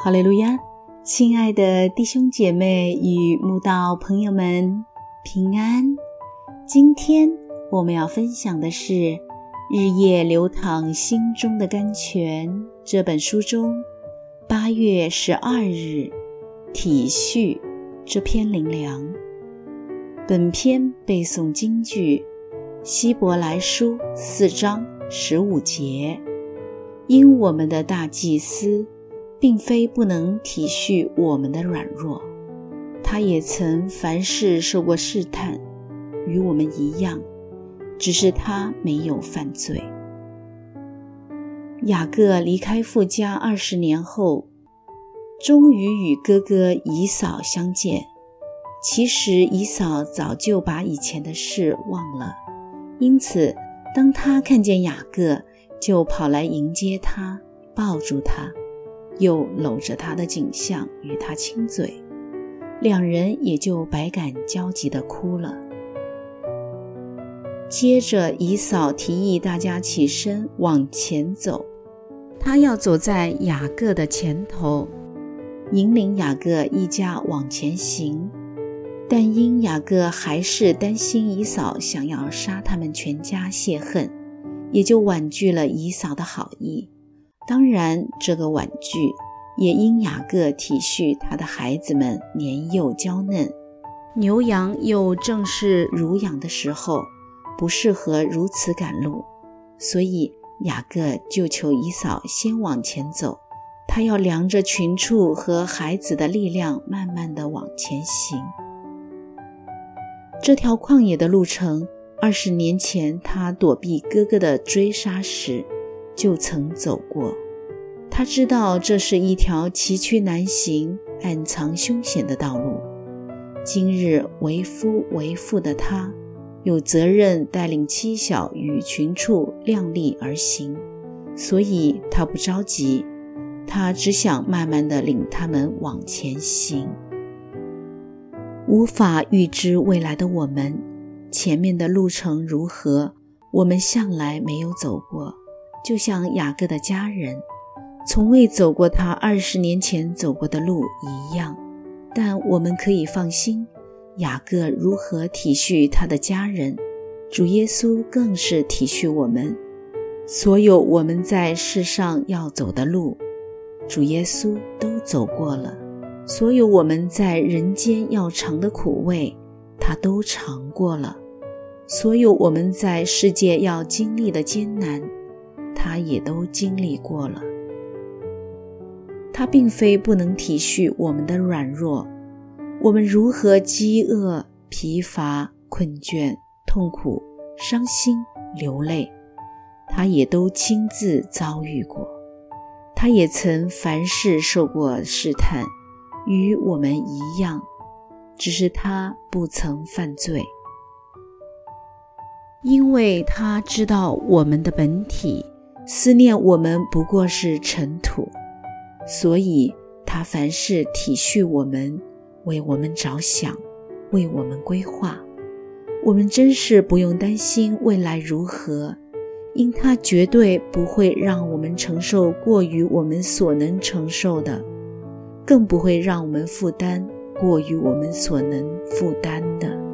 哈利路亚，亲爱的弟兄姐妹与慕道朋友们，平安。今天我们要分享的是《日夜流淌心中的甘泉》这本书中八月十二日体恤这篇灵粮。本篇背诵京剧希伯来书四章十五节，因我们的大祭司。并非不能体恤我们的软弱，他也曾凡事受过试探，与我们一样，只是他没有犯罪。雅各离开富家二十年后，终于与哥哥姨嫂相见。其实姨嫂早就把以前的事忘了，因此当他看见雅各，就跑来迎接他，抱住他。又搂着他的景象与他亲嘴，两人也就百感交集地哭了。接着，姨嫂提议大家起身往前走，他要走在雅各的前头，引领雅各一家往前行。但因雅各还是担心姨嫂想要杀他们全家泄恨，也就婉拒了姨嫂的好意。当然，这个婉拒也因雅各体恤他的孩子们年幼娇嫩，牛羊又正是乳养的时候，不适合如此赶路，所以雅各就求姨嫂先往前走，他要量着群畜和孩子的力量，慢慢的往前行。这条旷野的路程，二十年前他躲避哥哥的追杀时。就曾走过，他知道这是一条崎岖难行、暗藏凶险的道路。今日为夫为妇的他，有责任带领妻小与群畜量力而行，所以他不着急，他只想慢慢的领他们往前行。无法预知未来的我们，前面的路程如何，我们向来没有走过。就像雅各的家人，从未走过他二十年前走过的路一样，但我们可以放心，雅各如何体恤他的家人，主耶稣更是体恤我们。所有我们在世上要走的路，主耶稣都走过了；所有我们在人间要尝的苦味，他都尝过了；所有我们在世界要经历的艰难。他也都经历过了。他并非不能体恤我们的软弱，我们如何饥饿、疲乏、困倦、痛苦、伤心、流泪，他也都亲自遭遇过。他也曾凡事受过试探，与我们一样，只是他不曾犯罪，因为他知道我们的本体。思念我们不过是尘土，所以他凡事体恤我们，为我们着想，为我们规划。我们真是不用担心未来如何，因他绝对不会让我们承受过于我们所能承受的，更不会让我们负担过于我们所能负担的。